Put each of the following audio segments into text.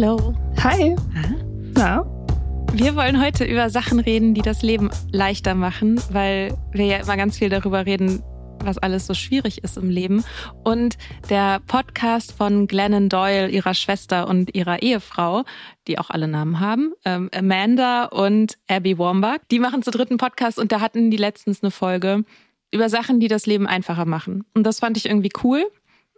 Hello. Hi. Na? Wir wollen heute über Sachen reden, die das Leben leichter machen, weil wir ja immer ganz viel darüber reden, was alles so schwierig ist im Leben. Und der Podcast von Glennon Doyle, ihrer Schwester und ihrer Ehefrau, die auch alle Namen haben, ähm, Amanda und Abby Wambach, die machen zu dritten Podcast und da hatten die letztens eine Folge über Sachen, die das Leben einfacher machen. Und das fand ich irgendwie cool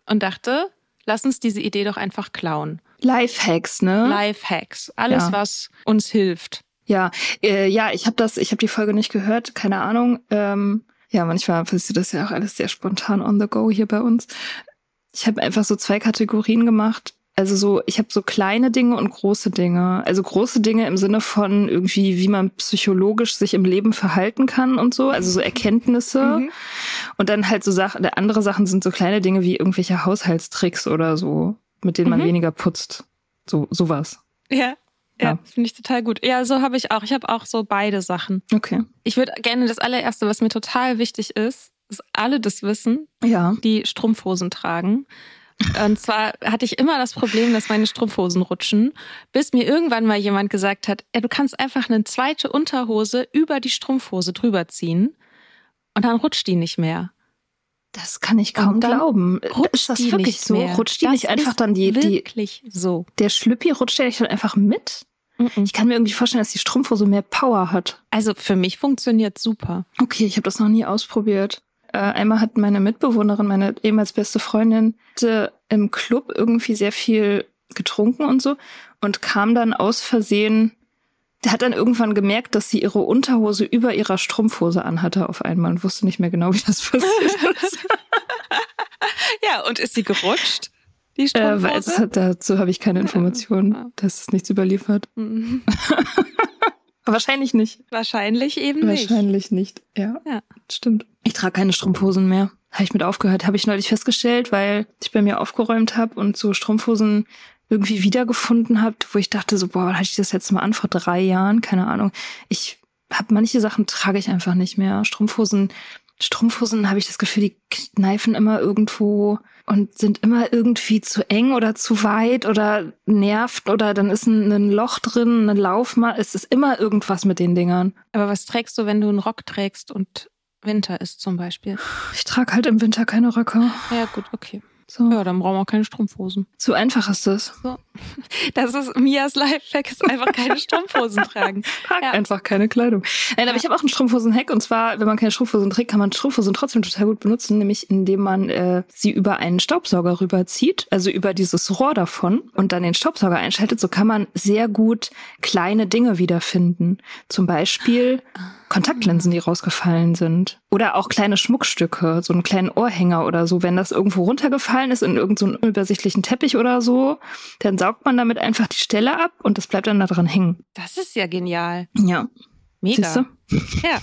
und dachte, lass uns diese Idee doch einfach klauen. Lifehacks, ne? Lifehacks, alles, Ja. was uns hilft. Ja, äh, ja, ich habe das, ich habe die Folge nicht gehört, keine Ahnung. Ähm, ja, manchmal passiert das ja auch alles sehr spontan on the go hier bei uns. Ich habe einfach so zwei Kategorien gemacht. Also so, ich habe so kleine Dinge und große Dinge. Also große Dinge im Sinne von irgendwie, wie man psychologisch sich im Leben verhalten kann und so. Also so Erkenntnisse. Und dann halt so Sachen, andere Sachen sind so kleine Dinge wie irgendwelche Haushaltstricks oder so, mit denen man Mhm. weniger putzt. So, sowas. Ja. Ja, Ja. finde ich total gut. Ja, so habe ich auch. Ich habe auch so beide Sachen. Okay. Ich würde gerne das allererste, was mir total wichtig ist, dass alle das wissen, Ja. die Strumpfhosen tragen. Und zwar hatte ich immer das Problem, dass meine Strumpfhosen rutschen, bis mir irgendwann mal jemand gesagt hat, ja, du kannst einfach eine zweite Unterhose über die Strumpfhose drüber ziehen und dann rutscht die nicht mehr. Das kann ich kaum glauben. Rutscht ist das die wirklich nicht so? mehr. Rutscht die das nicht einfach dann die, die, wirklich so. der Schlüppi rutscht der nicht dann einfach mit? Ich kann mir irgendwie vorstellen, dass die Strumpfhose mehr Power hat. Also für mich funktioniert super. Okay, ich habe das noch nie ausprobiert. Äh, einmal hat meine Mitbewohnerin, meine ehemals beste Freundin, im Club irgendwie sehr viel getrunken und so und kam dann aus Versehen, hat dann irgendwann gemerkt, dass sie ihre Unterhose über ihrer Strumpfhose anhatte auf einmal und wusste nicht mehr genau, wie das passiert ist. Ja, und ist sie gerutscht? Die Äh, Strumpfhose? weil es dazu habe ich keine Informationen. Das ist nichts überliefert. Mhm. Wahrscheinlich nicht. Wahrscheinlich eben nicht. Wahrscheinlich nicht. Ja, Ja. stimmt. Ich trage keine Strumpfhosen mehr. Habe ich mit aufgehört. Habe ich neulich festgestellt, weil ich bei mir aufgeräumt habe und so Strumpfhosen irgendwie wiedergefunden habe, wo ich dachte so, boah, wann hatte ich das jetzt mal an? Vor drei Jahren? Keine Ahnung. Ich habe manche Sachen trage ich einfach nicht mehr. Strumpfhosen Strumpfhosen habe ich das Gefühl, die kneifen immer irgendwo und sind immer irgendwie zu eng oder zu weit oder nervt oder dann ist ein, ein Loch drin, ein Laufmal. Es ist immer irgendwas mit den Dingern. Aber was trägst du, wenn du einen Rock trägst und Winter ist zum Beispiel? Ich trage halt im Winter keine Röcke. Ja, gut, okay. So. Ja, dann brauchen wir auch keine Strumpfhosen. So einfach ist das. So. Das ist Mias Lifehack, ist einfach keine Strumpfhosen tragen. Trag ja. einfach keine Kleidung. Nein, aber ja. ich habe auch einen Strumpfhosen-Hack und zwar, wenn man keine Strumpfhosen trägt, kann man Strumpfhosen trotzdem total gut benutzen, nämlich indem man äh, sie über einen Staubsauger rüberzieht, also über dieses Rohr davon und dann den Staubsauger einschaltet. So kann man sehr gut kleine Dinge wiederfinden. Zum Beispiel Kontaktlinsen, die rausgefallen sind. Oder auch kleine Schmuckstücke, so einen kleinen Ohrhänger oder so. Wenn das irgendwo runtergefallen ist in irgendeinen so unübersichtlichen Teppich oder so, dann saugt man damit einfach die Stelle ab und das bleibt dann da dran hängen. Das ist ja genial. Ja. Mega. Siehste? Ja.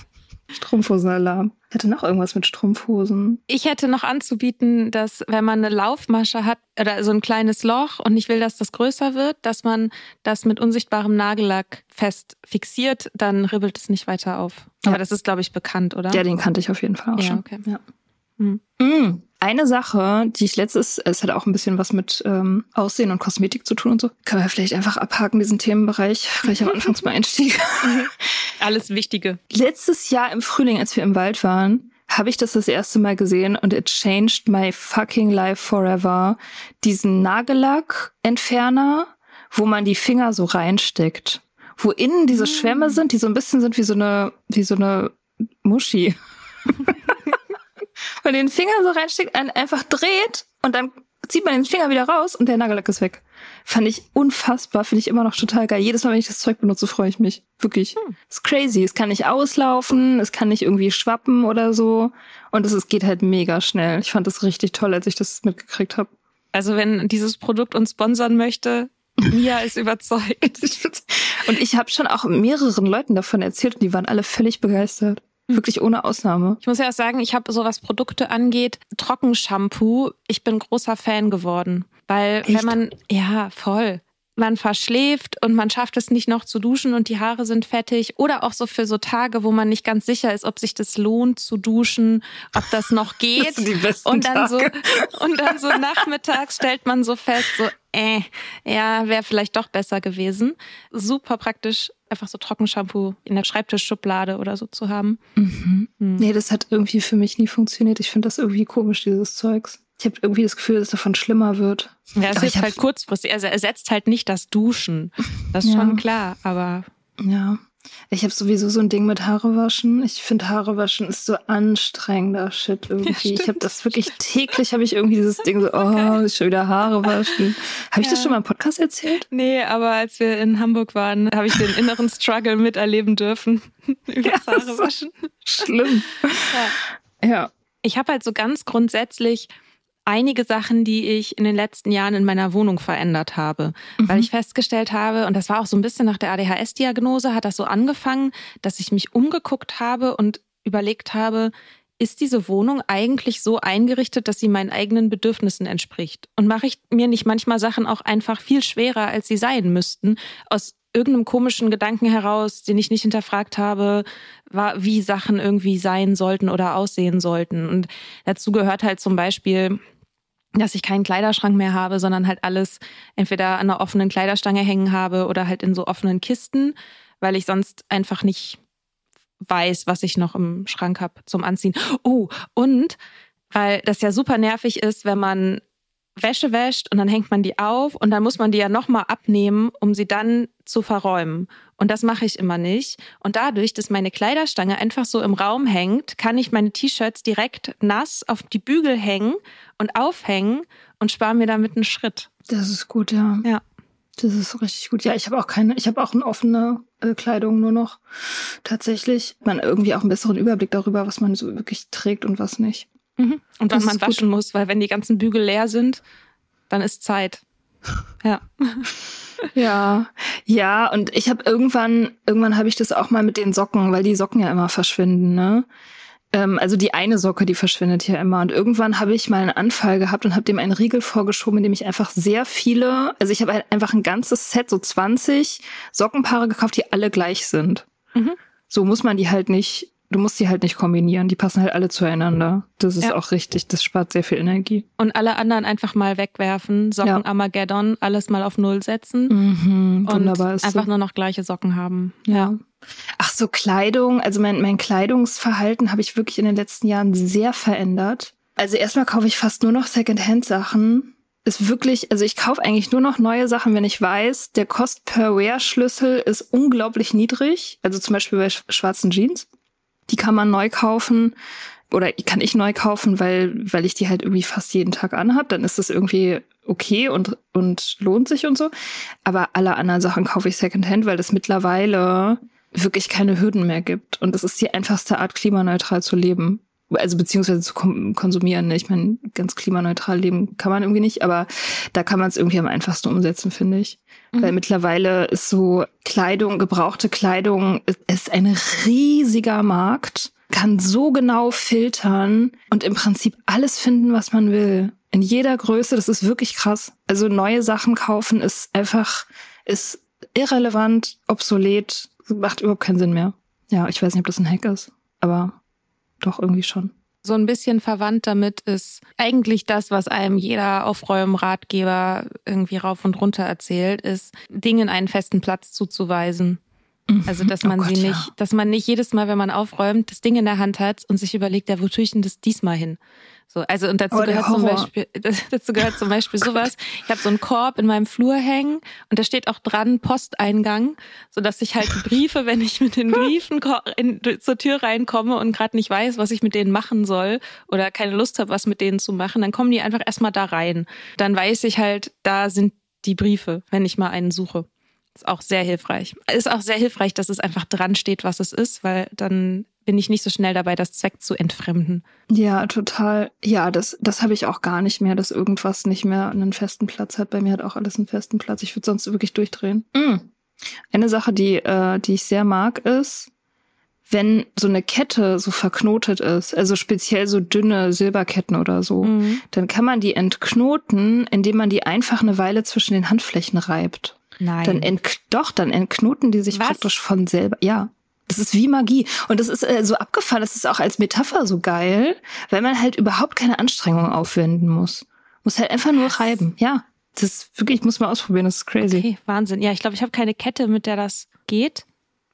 Strumpfhosenalarm. Hätte noch irgendwas mit Strumpfhosen. Ich hätte noch anzubieten, dass wenn man eine Laufmasche hat oder so ein kleines Loch und ich will, dass das größer wird, dass man das mit unsichtbarem Nagellack fest fixiert, dann ribbelt es nicht weiter auf. Ja. Aber das ist, glaube ich, bekannt, oder? Ja, den kannte ich auf jeden Fall auch ja, schon. Okay. Ja. Mhm. Mhm. Eine Sache, die ich letztes, es hat auch ein bisschen was mit ähm, Aussehen und Kosmetik zu tun und so, können wir vielleicht einfach abhaken, diesen Themenbereich, gleich am Anfang zum Einstieg. Alles Wichtige. Letztes Jahr im Frühling, als wir im Wald waren, habe ich das das erste Mal gesehen und it changed my fucking life forever. Diesen Nagellack-Entferner, wo man die Finger so reinsteckt. Wo innen diese Schwämme sind, die so ein bisschen sind wie so eine, wie so eine Muschi. man den Finger so reinsteckt, einen einfach dreht und dann zieht man den Finger wieder raus und der Nagellack ist weg. Fand ich unfassbar, finde ich immer noch total geil. Jedes Mal, wenn ich das Zeug benutze, freue ich mich. Wirklich. Hm. Ist crazy. Es kann nicht auslaufen, es kann nicht irgendwie schwappen oder so. Und es, es geht halt mega schnell. Ich fand das richtig toll, als ich das mitgekriegt habe. Also wenn dieses Produkt uns sponsern möchte, Mia ist überzeugt. und ich habe schon auch mehreren Leuten davon erzählt und die waren alle völlig begeistert. Wirklich ohne Ausnahme. Ich muss ja auch sagen, ich habe so was Produkte angeht, Trockenshampoo, ich bin großer Fan geworden. Weil Echt? wenn man, ja, voll man verschläft und man schafft es nicht noch zu duschen und die Haare sind fettig oder auch so für so Tage, wo man nicht ganz sicher ist, ob sich das lohnt zu duschen, ob das noch geht. Das sind die besten und dann Tage. so und dann so nachmittags stellt man so fest, so äh, ja, wäre vielleicht doch besser gewesen. Super praktisch einfach so Trockenshampoo in der Schreibtischschublade oder so zu haben. Mhm. Hm. Nee, das hat irgendwie für mich nie funktioniert. Ich finde das irgendwie komisch, dieses Zeugs. Ich habe irgendwie das Gefühl, dass es davon schlimmer wird. Ja, es ist halt kurzfristig. Also er ersetzt halt nicht das Duschen. Das ist ja. schon klar, aber. Ja. Ich habe sowieso so ein Ding mit Haare waschen. Ich finde Haare waschen ist so anstrengender Shit irgendwie. Ja, ich habe das wirklich täglich habe ich irgendwie dieses Ding so, oh, schon wieder Haare waschen. Habe ich ja. das schon mal im Podcast erzählt? Nee, aber als wir in Hamburg waren, habe ich den inneren Struggle miterleben dürfen über ja, Haare waschen. Schlimm. Ja. ja. Ich habe halt so ganz grundsätzlich einige Sachen, die ich in den letzten Jahren in meiner Wohnung verändert habe, mhm. weil ich festgestellt habe, und das war auch so ein bisschen nach der ADHS-Diagnose, hat das so angefangen, dass ich mich umgeguckt habe und überlegt habe, ist diese Wohnung eigentlich so eingerichtet, dass sie meinen eigenen Bedürfnissen entspricht? Und mache ich mir nicht manchmal Sachen auch einfach viel schwerer, als sie sein müssten, aus irgendeinem komischen Gedanken heraus, den ich nicht hinterfragt habe, war, wie Sachen irgendwie sein sollten oder aussehen sollten. Und dazu gehört halt zum Beispiel, dass ich keinen Kleiderschrank mehr habe, sondern halt alles entweder an einer offenen Kleiderstange hängen habe oder halt in so offenen Kisten, weil ich sonst einfach nicht weiß, was ich noch im Schrank habe zum Anziehen. Oh, und weil das ja super nervig ist, wenn man Wäsche wäscht und dann hängt man die auf und dann muss man die ja nochmal abnehmen, um sie dann zu verräumen. Und das mache ich immer nicht. Und dadurch, dass meine Kleiderstange einfach so im Raum hängt, kann ich meine T-Shirts direkt nass auf die Bügel hängen und aufhängen und spare mir damit einen Schritt. Das ist gut, ja. Ja. Das ist richtig gut. Ja, ich habe auch keine, ich habe auch eine offene äh, Kleidung nur noch. Tatsächlich. Man irgendwie auch einen besseren Überblick darüber, was man so wirklich trägt und was nicht. Mhm. Und wann man waschen gut. muss, weil wenn die ganzen Bügel leer sind, dann ist Zeit. Ja. ja, ja, und ich habe irgendwann, irgendwann habe ich das auch mal mit den Socken, weil die Socken ja immer verschwinden, ne? Ähm, also die eine Socke, die verschwindet ja immer. Und irgendwann habe ich mal einen Anfall gehabt und habe dem einen Riegel vorgeschoben, in dem ich einfach sehr viele, also ich habe einfach ein ganzes Set, so 20 Sockenpaare gekauft, die alle gleich sind. Mhm. So muss man die halt nicht du musst die halt nicht kombinieren. Die passen halt alle zueinander. Das ist ja. auch richtig. Das spart sehr viel Energie. Und alle anderen einfach mal wegwerfen. Socken ja. Armageddon, alles mal auf Null setzen. Mhm, wunderbar. Und einfach so. nur noch gleiche Socken haben. Ja. Ach so, Kleidung. Also mein, mein Kleidungsverhalten habe ich wirklich in den letzten Jahren sehr verändert. Also erstmal kaufe ich fast nur noch Secondhand-Sachen ist wirklich, also ich kaufe eigentlich nur noch neue Sachen, wenn ich weiß, der Cost per Wear Schlüssel ist unglaublich niedrig. Also zum Beispiel bei schwarzen Jeans. Die kann man neu kaufen oder kann ich neu kaufen, weil, weil ich die halt irgendwie fast jeden Tag anhab. Dann ist das irgendwie okay und, und lohnt sich und so. Aber alle anderen Sachen kaufe ich Secondhand, weil das mittlerweile wirklich keine Hürden mehr gibt. Und es ist die einfachste Art, klimaneutral zu leben also beziehungsweise zu konsumieren. Ne? Ich meine, ganz klimaneutral leben kann man irgendwie nicht, aber da kann man es irgendwie am einfachsten umsetzen, finde ich. Mhm. Weil mittlerweile ist so Kleidung, gebrauchte Kleidung, ist ein riesiger Markt, kann so genau filtern und im Prinzip alles finden, was man will. In jeder Größe, das ist wirklich krass. Also neue Sachen kaufen ist einfach, ist irrelevant, obsolet, macht überhaupt keinen Sinn mehr. Ja, ich weiß nicht, ob das ein Hack ist, aber doch irgendwie schon. So ein bisschen verwandt damit ist eigentlich das, was einem jeder Aufräumen-Ratgeber irgendwie rauf und runter erzählt, ist, Dingen einen festen Platz zuzuweisen. Mhm. Also, dass man oh Gott, sie nicht, ja. dass man nicht jedes Mal, wenn man aufräumt, das Ding in der Hand hat und sich überlegt, ja, wo tue ich denn das diesmal hin? So, also und dazu oh, gehört zum Beispiel, dazu gehört zum Beispiel sowas. Ich habe so einen Korb in meinem Flur hängen und da steht auch dran Posteingang, so dass ich halt die Briefe, wenn ich mit den Briefen in, zur Tür reinkomme und gerade nicht weiß, was ich mit denen machen soll oder keine Lust habe, was mit denen zu machen, dann kommen die einfach erstmal da rein. Dann weiß ich halt, da sind die Briefe, wenn ich mal einen suche. Ist auch sehr hilfreich. Ist auch sehr hilfreich, dass es einfach dran steht, was es ist, weil dann bin ich nicht so schnell dabei, das Zweck zu entfremden. Ja, total. Ja, das, das habe ich auch gar nicht mehr, dass irgendwas nicht mehr einen festen Platz hat. Bei mir hat auch alles einen festen Platz. Ich würde sonst wirklich durchdrehen. Mhm. Eine Sache, die, äh, die ich sehr mag, ist, wenn so eine Kette so verknotet ist, also speziell so dünne Silberketten oder so, mhm. dann kann man die entknoten, indem man die einfach eine Weile zwischen den Handflächen reibt. Nein. Dann ent doch, dann entknoten die sich Was? praktisch von selber. Ja. Das ist wie Magie. Und das ist äh, so abgefahren, das ist auch als Metapher so geil, weil man halt überhaupt keine Anstrengung aufwenden muss. Muss halt einfach nur reiben. Ja. Das ist wirklich, ich muss mal ausprobieren, das ist crazy. Okay, Wahnsinn. Ja, ich glaube, ich habe keine Kette, mit der das geht.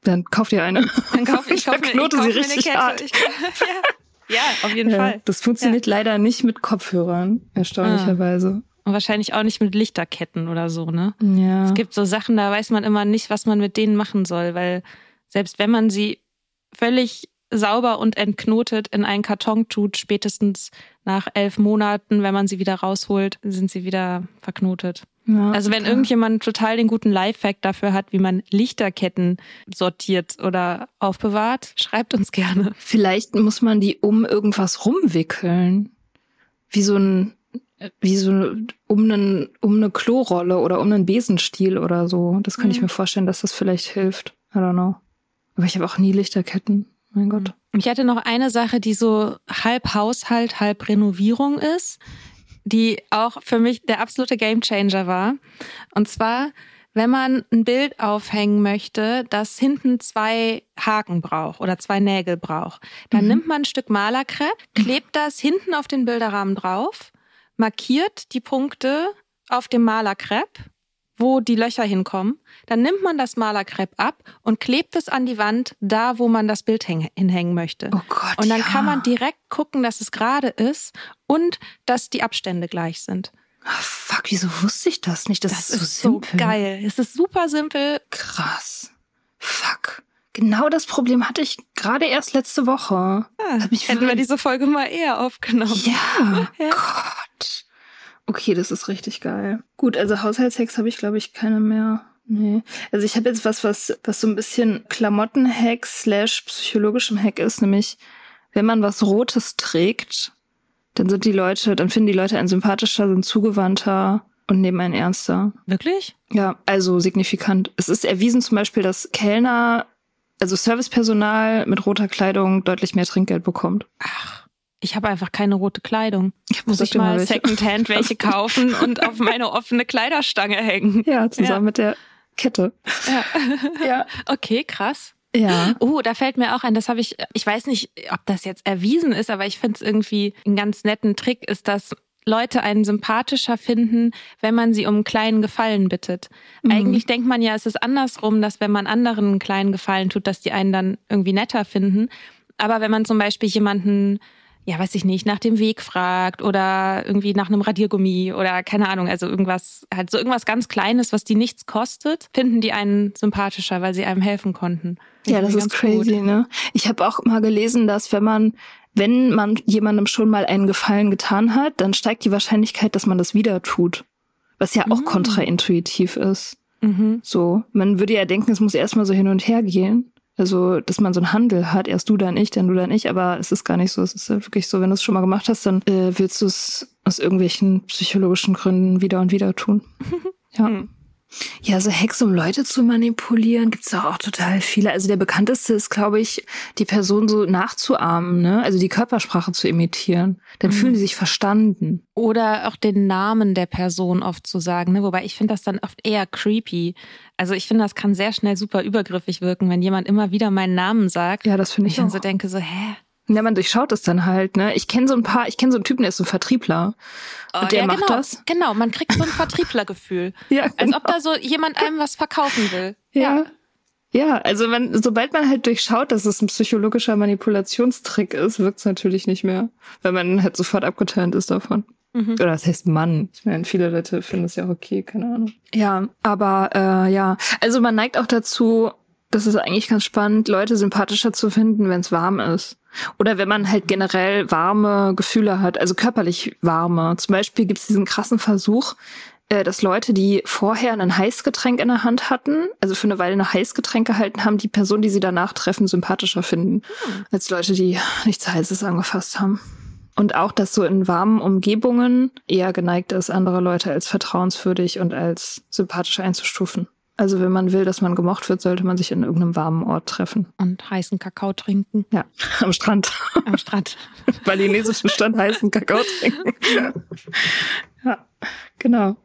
Dann kauf dir eine. Dann kauf ich, kauf mir, ich kauf sie richtig eine Kette. Ich, ja. ja, auf jeden ja, Fall. Das funktioniert ja. leider nicht mit Kopfhörern, erstaunlicherweise. Ah. Und wahrscheinlich auch nicht mit Lichterketten oder so, ne? Ja. Es gibt so Sachen, da weiß man immer nicht, was man mit denen machen soll, weil selbst wenn man sie völlig sauber und entknotet in einen Karton tut, spätestens nach elf Monaten, wenn man sie wieder rausholt, sind sie wieder verknotet. Ja, also wenn klar. irgendjemand total den guten Lifehack dafür hat, wie man Lichterketten sortiert oder aufbewahrt, schreibt uns gerne. Vielleicht muss man die um irgendwas rumwickeln. Wie so ein, wie so um einen, um eine Klorolle oder um einen Besenstiel oder so. Das kann mhm. ich mir vorstellen, dass das vielleicht hilft. I don't know. Aber ich habe auch nie Lichterketten. Mein Gott. Ich hatte noch eine Sache, die so halb Haushalt, halb Renovierung ist, die auch für mich der absolute Gamechanger war. Und zwar, wenn man ein Bild aufhängen möchte, das hinten zwei Haken braucht oder zwei Nägel braucht, dann mhm. nimmt man ein Stück Malerkrepp, klebt das hinten auf den Bilderrahmen drauf, markiert die Punkte auf dem Malerkrepp wo die Löcher hinkommen. Dann nimmt man das Malerkrepp ab und klebt es an die Wand, da wo man das Bild hinhängen möchte. Oh Gott, und dann ja. kann man direkt gucken, dass es gerade ist und dass die Abstände gleich sind. Oh, fuck, wieso wusste ich das nicht? Das, das ist, ist so, simpel. geil. Es ist super simpel. Krass. Fuck. Genau das Problem hatte ich gerade erst letzte Woche. Ja, hätten wir diese Folge mal eher aufgenommen. Ja, ja. Gott. Okay, das ist richtig geil. Gut, also Haushaltshacks habe ich, glaube ich, keine mehr. Nee. Also ich habe jetzt was, was, was so ein bisschen Klamottenhack slash psychologischem Hack ist, nämlich wenn man was Rotes trägt, dann sind die Leute, dann finden die Leute einen sympathischer, sind zugewandter und nehmen einen ernster. Wirklich? Ja, also signifikant. Es ist erwiesen zum Beispiel, dass Kellner, also Servicepersonal mit roter Kleidung deutlich mehr Trinkgeld bekommt. Ach ich habe einfach keine rote Kleidung. Ich muss ich mal Secondhand welche kaufen und auf meine offene Kleiderstange hängen. Ja, zusammen ja. mit der Kette. Ja. ja. Okay, krass. Ja. Oh, da fällt mir auch ein, das habe ich, ich weiß nicht, ob das jetzt erwiesen ist, aber ich finde es irgendwie einen ganz netten Trick, ist, dass Leute einen sympathischer finden, wenn man sie um einen kleinen Gefallen bittet. Mhm. Eigentlich denkt man ja, es ist andersrum, dass wenn man anderen einen kleinen Gefallen tut, dass die einen dann irgendwie netter finden. Aber wenn man zum Beispiel jemanden ja, weiß ich nicht, nach dem Weg fragt oder irgendwie nach einem Radiergummi oder keine Ahnung, also irgendwas, halt so irgendwas ganz Kleines, was die nichts kostet, finden die einen sympathischer, weil sie einem helfen konnten. Ja, das ist crazy, gut. ne? Ich habe auch mal gelesen, dass wenn man wenn man jemandem schon mal einen Gefallen getan hat, dann steigt die Wahrscheinlichkeit, dass man das wieder tut. Was ja auch mhm. kontraintuitiv ist. Mhm. So, man würde ja denken, es muss erstmal so hin und her gehen. Also, dass man so einen Handel hat, erst du dann ich, dann du dann ich, aber es ist gar nicht so. Es ist halt wirklich so, wenn du es schon mal gemacht hast, dann äh, willst du es aus irgendwelchen psychologischen Gründen wieder und wieder tun. ja. Hm. Ja, so Hacks, um Leute zu manipulieren, gibt's doch auch total viele. Also der bekannteste ist, glaube ich, die Person so nachzuahmen, ne? Also die Körpersprache zu imitieren. Dann mhm. fühlen sie sich verstanden. Oder auch den Namen der Person oft zu sagen, ne? Wobei ich finde das dann oft eher creepy. Also ich finde, das kann sehr schnell super übergriffig wirken, wenn jemand immer wieder meinen Namen sagt. Ja, das finde ich. Ich dann so denke so, hä? Ja, man durchschaut es dann halt, ne? Ich kenne so ein paar, ich kenne so einen Typen, der ist so ein Vertriebler. Oh, und der ja, macht genau, das. Genau, man kriegt so ein Vertrieblergefühl. ja, genau. Als ob da so jemand einem was verkaufen will. Ja. ja. Ja, also wenn, sobald man halt durchschaut, dass es ein psychologischer Manipulationstrick ist, wirkt's natürlich nicht mehr, weil man halt sofort abgeturnt ist davon. Mhm. Oder das heißt Mann. Ich meine, viele Leute finden das ja auch okay, keine Ahnung. Ja, aber äh, ja, also man neigt auch dazu, das ist eigentlich ganz spannend, Leute sympathischer zu finden, wenn es warm ist. Oder wenn man halt generell warme Gefühle hat, also körperlich warme. Zum Beispiel gibt es diesen krassen Versuch, äh, dass Leute, die vorher ein Heißgetränk in der Hand hatten, also für eine Weile ein Heißgetränk gehalten haben, die Person, die sie danach treffen, sympathischer finden, hm. als Leute, die nichts Heißes angefasst haben. Und auch, dass so in warmen Umgebungen eher geneigt ist, andere Leute als vertrauenswürdig und als sympathisch einzustufen. Also wenn man will, dass man gemocht wird, sollte man sich in irgendeinem warmen Ort treffen. Und heißen Kakao trinken. Ja, am Strand. Am Strand. Balinesischen Strand heißen Kakao trinken. ja, genau.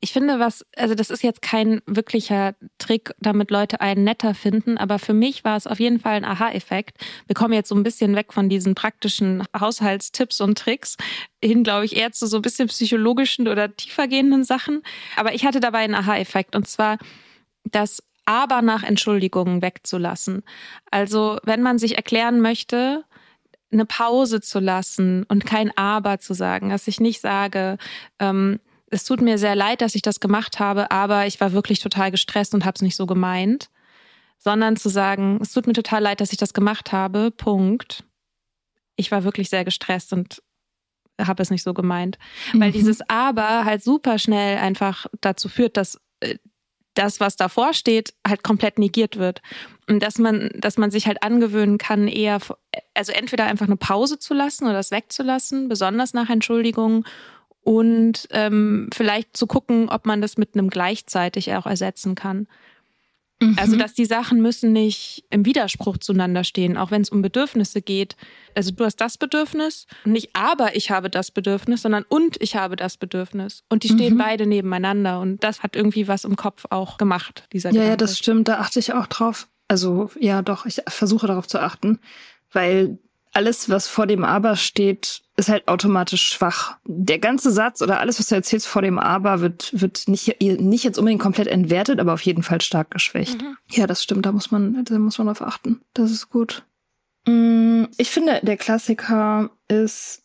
Ich finde, was, also das ist jetzt kein wirklicher Trick, damit Leute einen netter finden, aber für mich war es auf jeden Fall ein Aha-Effekt. Wir kommen jetzt so ein bisschen weg von diesen praktischen Haushaltstipps und Tricks hin, glaube ich, eher zu so ein bisschen psychologischen oder tiefergehenden Sachen. Aber ich hatte dabei einen Aha-Effekt und zwar, das aber nach Entschuldigungen wegzulassen. Also wenn man sich erklären möchte, eine Pause zu lassen und kein Aber zu sagen, dass ich nicht sage, ähm, es tut mir sehr leid, dass ich das gemacht habe, aber ich war wirklich total gestresst und habe es nicht so gemeint, sondern zu sagen, es tut mir total leid, dass ich das gemacht habe, Punkt. Ich war wirklich sehr gestresst und habe es nicht so gemeint. Mhm. Weil dieses Aber halt super schnell einfach dazu führt, dass äh, das, was davor steht, halt komplett negiert wird. Und dass man, dass man sich halt angewöhnen kann, eher, also entweder einfach eine Pause zu lassen oder das wegzulassen, besonders nach Entschuldigungen, und ähm, vielleicht zu gucken, ob man das mit einem gleichzeitig auch ersetzen kann. Mhm. Also, dass die Sachen müssen nicht im Widerspruch zueinander stehen, auch wenn es um Bedürfnisse geht. Also, du hast das Bedürfnis, nicht aber ich habe das Bedürfnis, sondern und ich habe das Bedürfnis. Und die stehen mhm. beide nebeneinander. Und das hat irgendwie was im Kopf auch gemacht, dieser Ja, Gedanke. ja, das stimmt. Da achte ich auch drauf. Also, ja, doch, ich versuche darauf zu achten, weil alles, was vor dem Aber steht, ist halt automatisch schwach. Der ganze Satz oder alles, was du erzählst vor dem Aber, wird, wird nicht, nicht jetzt unbedingt komplett entwertet, aber auf jeden Fall stark geschwächt. Mhm. Ja, das stimmt, da muss man, da muss man drauf achten. Das ist gut. Mm, ich finde, der Klassiker ist,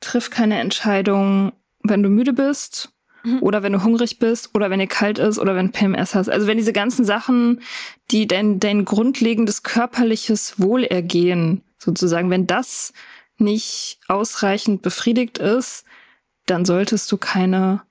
triff keine Entscheidung, wenn du müde bist mhm. oder wenn du hungrig bist oder wenn dir kalt ist oder wenn PMS hast. Also wenn diese ganzen Sachen, die dein, dein grundlegendes körperliches Wohlergehen sozusagen, wenn das nicht ausreichend befriedigt ist, dann solltest du keine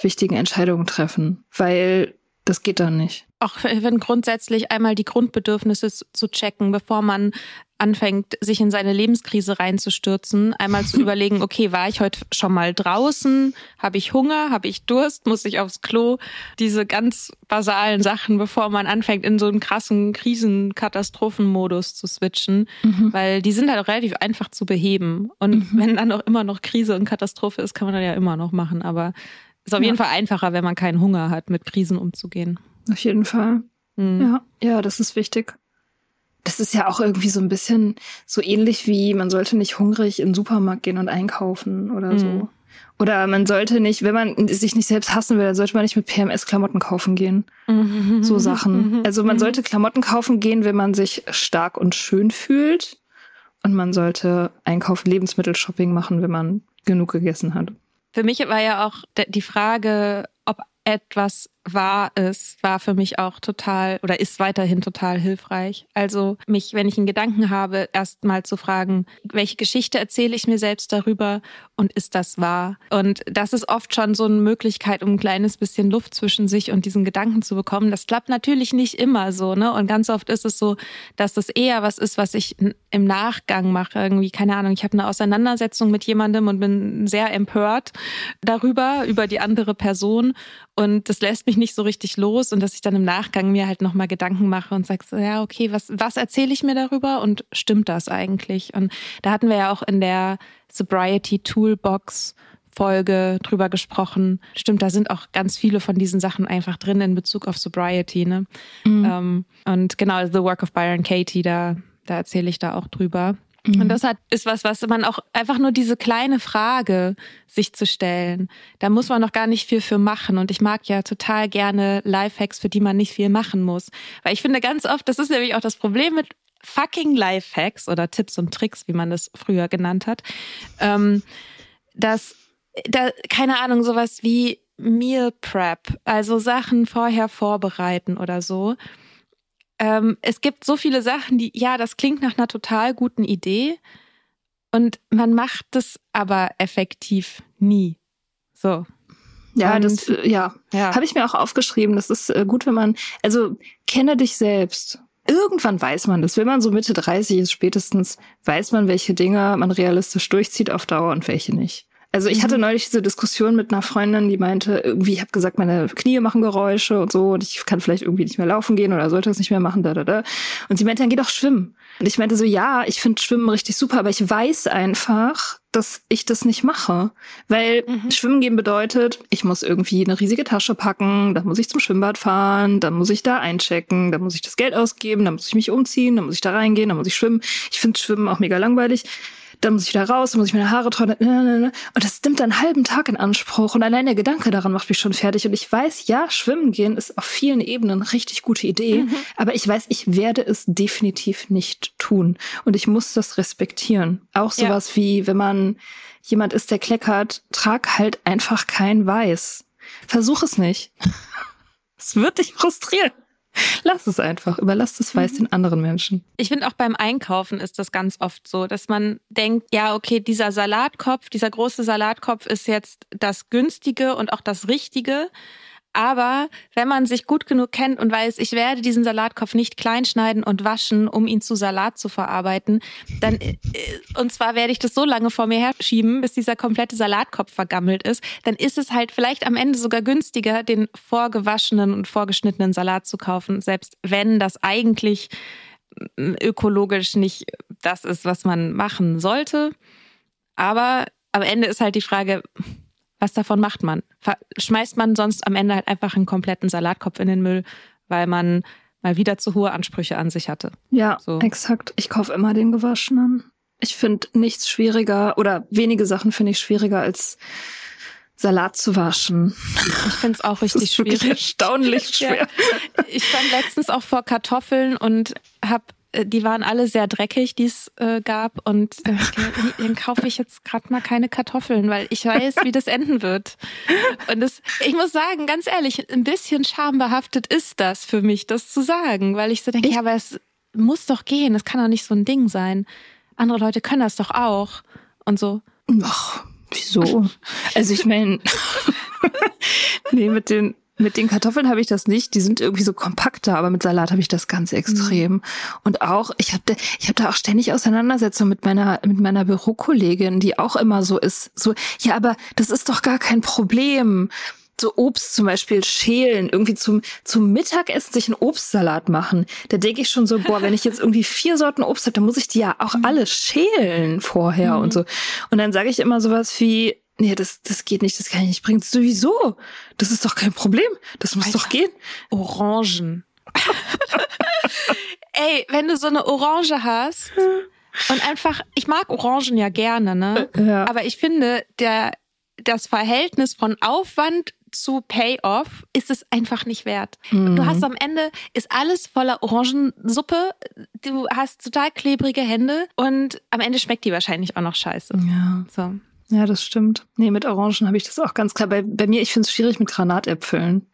wichtigen Entscheidungen treffen, weil das geht dann nicht. Auch wenn grundsätzlich einmal die Grundbedürfnisse zu checken, bevor man anfängt, sich in seine Lebenskrise reinzustürzen, einmal zu überlegen, okay, war ich heute schon mal draußen? Habe ich Hunger? Habe ich Durst? Muss ich aufs Klo? Diese ganz basalen Sachen, bevor man anfängt, in so einen krassen Krisenkatastrophenmodus zu switchen, mhm. weil die sind halt auch relativ einfach zu beheben. Und mhm. wenn dann auch immer noch Krise und Katastrophe ist, kann man dann ja immer noch machen. Aber ist auf ja. jeden Fall einfacher, wenn man keinen Hunger hat, mit Krisen umzugehen. Auf jeden Fall. Mhm. Ja, ja, das ist wichtig. das ist ja auch irgendwie so ein bisschen so ähnlich wie, man sollte nicht hungrig in den Supermarkt gehen und einkaufen oder mhm. so. Oder man sollte nicht, wenn man sich nicht selbst hassen will, dann sollte man nicht mit PMS-Klamotten kaufen gehen. Mhm. So Sachen. Mhm. Also man mhm. sollte Klamotten kaufen gehen, wenn man sich stark und schön fühlt. Und man sollte Einkauf, Lebensmittelshopping machen, wenn man genug gegessen hat. Für mich war ja auch die Frage, ob etwas war es, war für mich auch total oder ist weiterhin total hilfreich. Also mich, wenn ich einen Gedanken habe, erst mal zu fragen, welche Geschichte erzähle ich mir selbst darüber und ist das wahr? Und das ist oft schon so eine Möglichkeit, um ein kleines bisschen Luft zwischen sich und diesen Gedanken zu bekommen. Das klappt natürlich nicht immer so, ne? Und ganz oft ist es so, dass das eher was ist, was ich im Nachgang mache. Irgendwie, keine Ahnung, ich habe eine Auseinandersetzung mit jemandem und bin sehr empört darüber, über die andere Person. Und das lässt mich nicht so richtig los und dass ich dann im Nachgang mir halt nochmal Gedanken mache und sage, ja, okay, was, was erzähle ich mir darüber und stimmt das eigentlich? Und da hatten wir ja auch in der Sobriety Toolbox Folge drüber gesprochen. Stimmt, da sind auch ganz viele von diesen Sachen einfach drin in Bezug auf Sobriety, ne? Mhm. Ähm, und genau, The Work of Byron Katie, da, da erzähle ich da auch drüber. Mhm. Und das hat, ist was, was man auch einfach nur diese kleine Frage sich zu stellen. Da muss man noch gar nicht viel für machen. Und ich mag ja total gerne Lifehacks, für die man nicht viel machen muss. Weil ich finde ganz oft, das ist nämlich auch das Problem mit fucking Lifehacks oder Tipps und Tricks, wie man das früher genannt hat, ähm, dass da, keine Ahnung, sowas wie Meal Prep, also Sachen vorher vorbereiten oder so ähm, es gibt so viele Sachen, die, ja, das klingt nach einer total guten Idee und man macht das aber effektiv nie. So. Ja, und, das, äh, ja, ja. habe ich mir auch aufgeschrieben. Das ist äh, gut, wenn man, also kenne dich selbst. Irgendwann weiß man das. Wenn man so Mitte 30 ist, spätestens weiß man, welche Dinge man realistisch durchzieht auf Dauer und welche nicht. Also ich hatte mhm. neulich diese Diskussion mit einer Freundin, die meinte, irgendwie, ich habe gesagt, meine Knie machen Geräusche und so und ich kann vielleicht irgendwie nicht mehr laufen gehen oder sollte es nicht mehr machen, da, da, da. Und sie meinte, dann geh doch schwimmen. Und ich meinte so, ja, ich finde Schwimmen richtig super, aber ich weiß einfach, dass ich das nicht mache. Weil mhm. Schwimmen gehen bedeutet, ich muss irgendwie eine riesige Tasche packen, dann muss ich zum Schwimmbad fahren, dann muss ich da einchecken, dann muss ich das Geld ausgeben, dann muss ich mich umziehen, dann muss ich da reingehen, dann muss ich schwimmen. Ich finde Schwimmen auch mega langweilig dann muss ich wieder raus, dann muss ich meine Haare trocknen. Und das nimmt einen halben Tag in Anspruch. Und allein der Gedanke daran macht mich schon fertig. Und ich weiß, ja, schwimmen gehen ist auf vielen Ebenen eine richtig gute Idee. Mhm. Aber ich weiß, ich werde es definitiv nicht tun. Und ich muss das respektieren. Auch sowas ja. wie, wenn man jemand ist, der kleckert, trag halt einfach kein Weiß. Versuch es nicht. Es wird dich frustrieren. Lass es einfach. Überlass das Weiß mhm. den anderen Menschen. Ich finde auch beim Einkaufen ist das ganz oft so, dass man denkt, ja, okay, dieser Salatkopf, dieser große Salatkopf ist jetzt das günstige und auch das richtige. Aber wenn man sich gut genug kennt und weiß, ich werde diesen Salatkopf nicht kleinschneiden und waschen, um ihn zu Salat zu verarbeiten, dann, äh, und zwar werde ich das so lange vor mir herschieben, bis dieser komplette Salatkopf vergammelt ist, dann ist es halt vielleicht am Ende sogar günstiger, den vorgewaschenen und vorgeschnittenen Salat zu kaufen, selbst wenn das eigentlich äh, ökologisch nicht das ist, was man machen sollte. Aber am Ende ist halt die Frage, was davon macht man? Schmeißt man sonst am Ende halt einfach einen kompletten Salatkopf in den Müll, weil man mal wieder zu hohe Ansprüche an sich hatte. Ja, so. exakt. Ich kaufe immer den gewaschenen. Ich finde nichts schwieriger oder wenige Sachen finde ich schwieriger als Salat zu waschen. Ich finde es auch richtig schwierig. Erstaunlich schwer. Ja. Ich stand letztens auch vor Kartoffeln und habe die waren alle sehr dreckig, die es äh, gab. Und äh, dann kaufe ich jetzt gerade mal keine Kartoffeln, weil ich weiß, wie das enden wird. Und das, ich muss sagen, ganz ehrlich, ein bisschen schambehaftet ist das für mich, das zu sagen, weil ich so denke, ich ja, aber es muss doch gehen, es kann doch nicht so ein Ding sein. Andere Leute können das doch auch. Und so. Ach, wieso? Also ich meine, nee, mit den mit den Kartoffeln habe ich das nicht. Die sind irgendwie so kompakter, aber mit Salat habe ich das ganz extrem. Mhm. Und auch, ich habe ich hab da auch ständig Auseinandersetzungen mit meiner, mit meiner Bürokollegin, die auch immer so ist. So, ja, aber das ist doch gar kein Problem so Obst zum Beispiel schälen, irgendwie zum, zum Mittagessen sich einen Obstsalat machen. Da denke ich schon so, boah, wenn ich jetzt irgendwie vier Sorten Obst habe, dann muss ich die ja auch mhm. alle schälen vorher mhm. und so. Und dann sage ich immer sowas wie, nee, das, das geht nicht, das kann ich nicht bringen. Sowieso. Das ist doch kein Problem. Das muss Alter. doch gehen. Orangen. ey, wenn du so eine Orange hast und einfach, ich mag Orangen ja gerne, ne? Ja. Aber ich finde, der, das Verhältnis von Aufwand zu Payoff ist es einfach nicht wert. Mhm. Du hast am Ende, ist alles voller Orangensuppe, du hast total klebrige Hände und am Ende schmeckt die wahrscheinlich auch noch scheiße. Ja. So. Ja, das stimmt. Nee, mit Orangen habe ich das auch ganz klar. Bei, bei mir, ich finde es schwierig mit Granatäpfeln.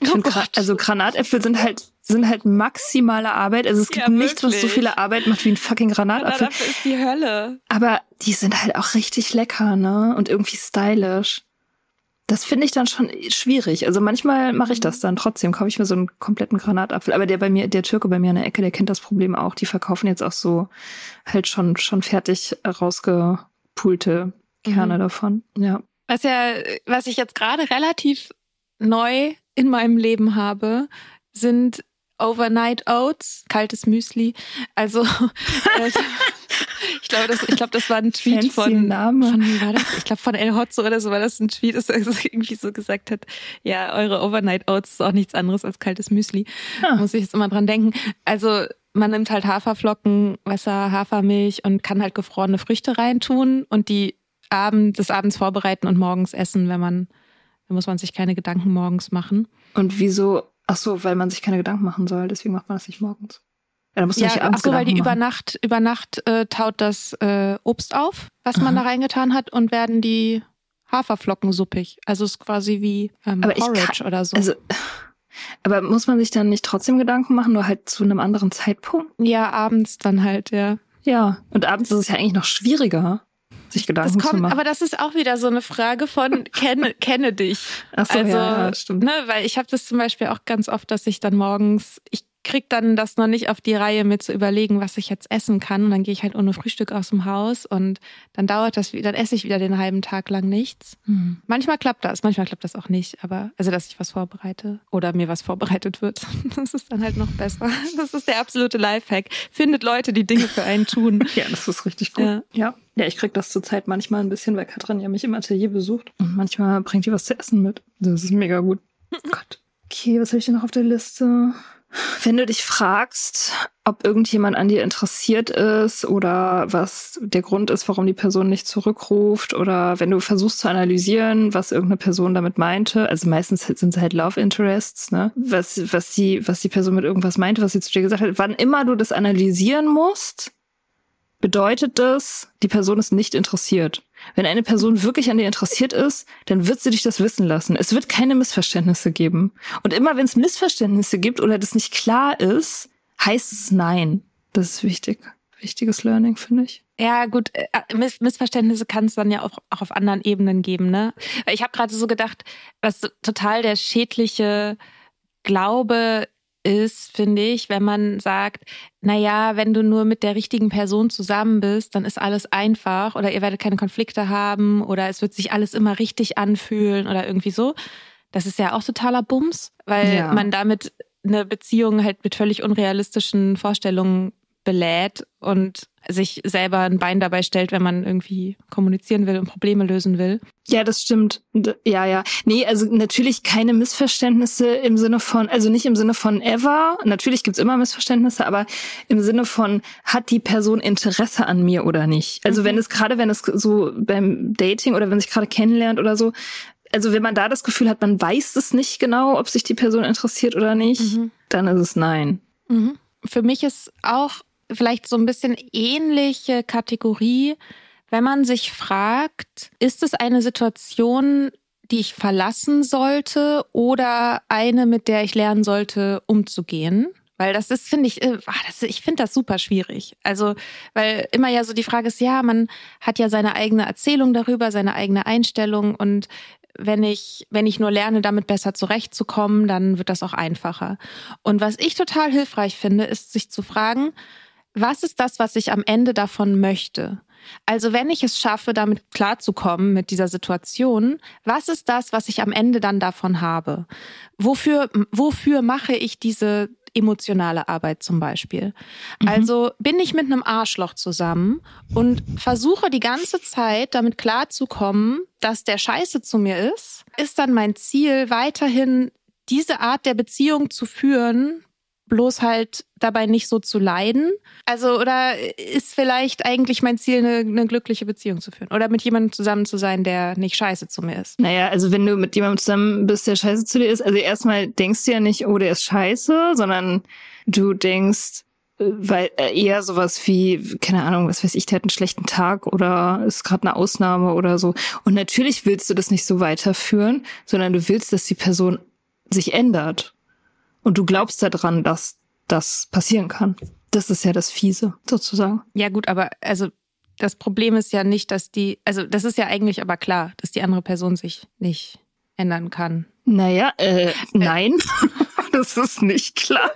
Ich Oh find Gra- also Granatäpfel sind halt sind halt maximale Arbeit. Also es gibt Ja, nichts, was so viele Arbeit macht wie ein fucking Granatapfel. dafür ist die Hölle. Aber die sind halt auch richtig lecker, ne? Und irgendwie stylisch. Das finde ich dann schon schwierig. Also manchmal mache ich das dann trotzdem, kaufe ich mir so einen kompletten Granatapfel. Aber der bei mir, der Türke bei mir in der Ecke, der kennt das Problem auch. Die verkaufen jetzt auch so halt schon, schon fertig rausgepulte Kerne Mhm. davon. Ja. Was ja, was ich jetzt gerade relativ neu in meinem Leben habe, sind Overnight Oats, kaltes Müsli. Also äh, ich glaube, das, ich glaube, das war ein Tweet Fancy von, Name. von wie war das? Ich glaube von El Hotzo oder so war das ein Tweet, das irgendwie so gesagt hat, ja, eure Overnight Oats ist auch nichts anderes als kaltes Müsli. Ah. Muss ich jetzt immer dran denken. Also man nimmt halt Haferflocken, Wasser, Hafermilch und kann halt gefrorene Früchte reintun und die Abend, des Abends vorbereiten und morgens essen, wenn man, da muss man sich keine Gedanken morgens machen. Und wieso? Ach so, weil man sich keine Gedanken machen soll. Deswegen macht man das nicht morgens. Ja, da musst du nicht Ja, ach abends so, weil die Gedanken über machen. Nacht, über Nacht äh, taut das äh, Obst auf, was man Aha. da reingetan hat und werden die Haferflocken suppig. Also es ist quasi wie ähm, Aber Porridge kann- oder so. Also, aber muss man sich dann nicht trotzdem Gedanken machen, nur halt zu einem anderen Zeitpunkt? ja, abends dann halt, ja. Ja. Und abends ist es ja eigentlich noch schwieriger, sich Gedanken zu kommt, machen. aber das ist auch wieder so eine Frage von kenne, kenne dich. Ach so, also, ja, ja, stimmt. Ne, weil ich habe das zum Beispiel auch ganz oft, dass ich dann morgens, ich krieg dann das noch nicht auf die Reihe, mir zu überlegen, was ich jetzt essen kann. Und dann gehe ich halt ohne Frühstück aus dem Haus und dann dauert das, dann esse ich wieder den halben Tag lang nichts. Hm. Manchmal klappt das, manchmal klappt das auch nicht, aber also dass ich was vorbereite oder mir was vorbereitet wird, das ist dann halt noch besser. Das ist der absolute Lifehack. Findet Leute, die Dinge für einen tun. Ja, das ist richtig gut. Ja. Ja. ja. ich krieg das zurzeit manchmal ein bisschen, weil Katrin ja mich im Atelier besucht. Und manchmal bringt die was zu essen mit. Das ist mega gut. Gott. Okay, was habe ich denn noch auf der Liste? Wenn du dich fragst, ob irgendjemand an dir interessiert ist oder was der Grund ist, warum die Person nicht zurückruft oder wenn du versuchst zu analysieren, was irgendeine Person damit meinte, also meistens sind es halt Love Interests, ne? Was, was die, was die Person mit irgendwas meinte, was sie zu dir gesagt hat, wann immer du das analysieren musst, bedeutet das, die Person ist nicht interessiert. Wenn eine Person wirklich an dir interessiert ist, dann wird sie dich das wissen lassen. Es wird keine Missverständnisse geben. Und immer wenn es Missverständnisse gibt oder das nicht klar ist, heißt es nein. Das ist wichtig. Wichtiges Learning, finde ich. Ja, gut, äh, Miss Missverständnisse kann es dann ja auch, auch auf anderen Ebenen geben, ne? Ich habe gerade so gedacht, was total der schädliche Glaube ist, finde ich, wenn man sagt, na ja, wenn du nur mit der richtigen Person zusammen bist, dann ist alles einfach oder ihr werdet keine Konflikte haben oder es wird sich alles immer richtig anfühlen oder irgendwie so. Das ist ja auch totaler Bums, weil Ja. man damit eine Beziehung halt mit völlig unrealistischen Vorstellungen belädt und sich selber ein Bein dabei stellt, wenn man irgendwie kommunizieren will und Probleme lösen will. Ja, das stimmt. Ja, ja. Nee, also natürlich keine Missverständnisse im Sinne von, also nicht im Sinne von ever. Natürlich gibt's immer Missverständnisse, aber im Sinne von, hat die Person Interesse an mir oder nicht? Also Mhm. wenn es gerade, wenn es so beim Dating oder wenn sich gerade kennenlernt oder so, also wenn man da das Gefühl hat, man weiß es nicht genau, ob sich die Person interessiert oder nicht, Mhm. dann ist es nein. Mhm. Für mich ist auch vielleicht so ein bisschen ähnliche Kategorie, wenn man sich fragt, ist es eine Situation, die ich verlassen sollte oder eine, mit der ich lernen sollte, umzugehen? Weil das ist, finde ich, äh, ah, ich finde das super schwierig. Also, weil immer ja so die Frage ist, ja, man hat ja seine eigene Erzählung darüber, seine eigene Einstellung und wenn ich, wenn ich nur lerne, damit besser zurechtzukommen, dann wird das auch einfacher. Und was ich total hilfreich finde, ist sich zu fragen, was ist das, was ich am Ende davon möchte? Also wenn ich es schaffe, damit klarzukommen mit dieser Situation, was ist das, was ich am Ende dann davon habe? Wofür, wofür mache ich diese emotionale Arbeit zum Beispiel? Also bin ich mit einem Arschloch zusammen und versuche die ganze Zeit damit klarzukommen, dass der Scheiße zu mir ist, ist dann mein Ziel weiterhin diese Art der Beziehung zu führen, bloß halt dabei nicht so zu leiden? Also, oder ist vielleicht eigentlich mein Ziel, eine, eine glückliche Beziehung zu führen? Oder mit jemandem zusammen zu sein, der nicht scheiße zu mir ist? Naja, also wenn du mit jemandem zusammen bist, der scheiße zu dir ist, also erstmal denkst du ja nicht, oh, der ist scheiße, sondern du denkst, äh, weil äh, eher sowas wie, keine Ahnung, was weiß ich, der hat einen schlechten Tag oder ist gerade eine Ausnahme oder so. Und natürlich willst du das nicht so weiterführen, sondern du willst, dass die Person sich ändert. Und du glaubst daran, dass das passieren kann. Das ist ja das Fiese, sozusagen. Ja, gut, aber also das Problem ist ja nicht, dass die, also das ist ja eigentlich aber klar, dass die andere Person sich nicht ändern kann. Naja, äh, nein, das ist nicht klar.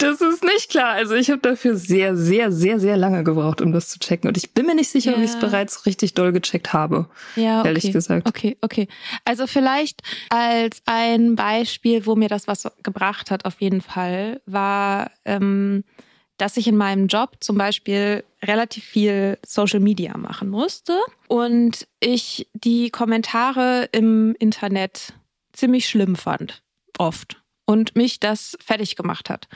Das ist nicht klar. Also ich habe dafür sehr, sehr, sehr, sehr lange gebraucht, um das zu checken. Und ich bin mir nicht sicher, ja. ob ich es bereits richtig doll gecheckt habe. Ja, okay. ehrlich gesagt. Okay, okay. Also vielleicht als ein Beispiel, wo mir das was gebracht hat, auf jeden Fall, war, ähm, dass ich in meinem Job zum Beispiel relativ viel Social Media machen musste und ich die Kommentare im Internet ziemlich schlimm fand. Oft und mich das fertig gemacht hat.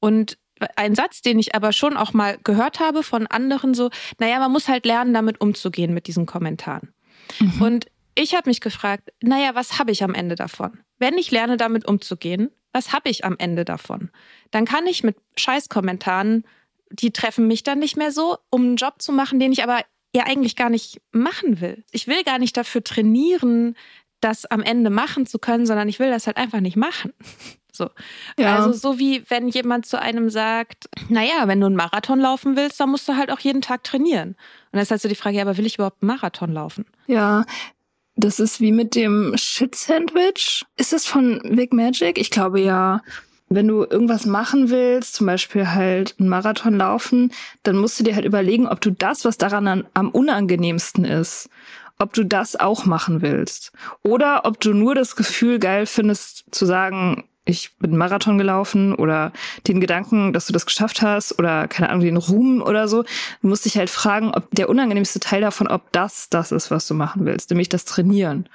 Und ein Satz, den ich aber schon auch mal gehört habe von anderen, so, naja, man muss halt lernen, damit umzugehen mit diesen Kommentaren. Mhm. Und ich habe mich gefragt, naja, was habe ich am Ende davon? Wenn ich lerne, damit umzugehen, was habe ich am Ende davon? Dann kann ich mit Scheißkommentaren, die treffen mich dann nicht mehr so, um einen Job zu machen, den ich aber ja eigentlich gar nicht machen will. Ich will gar nicht dafür trainieren, das am Ende machen zu können, sondern ich will das halt einfach nicht machen. So. Ja. Also so wie wenn jemand zu einem sagt, naja, wenn du einen Marathon laufen willst, dann musst du halt auch jeden Tag trainieren. Und dann ist halt so die Frage, ja, aber will ich überhaupt einen Marathon laufen? Ja, das ist wie mit dem Shit-Sandwich. Ist das von Big Magic? Ich glaube ja. Wenn du irgendwas machen willst, zum Beispiel halt einen Marathon laufen, dann musst du dir halt überlegen, ob du das, was daran am unangenehmsten ist, ob du das auch machen willst. Oder ob du nur das Gefühl geil findest, zu sagen, ich bin Marathon gelaufen oder den Gedanken, dass du das geschafft hast oder keine Ahnung, den Ruhm oder so. Du musst dich halt fragen, ob der unangenehmste Teil davon, ob das das ist, was du machen willst, nämlich das Trainieren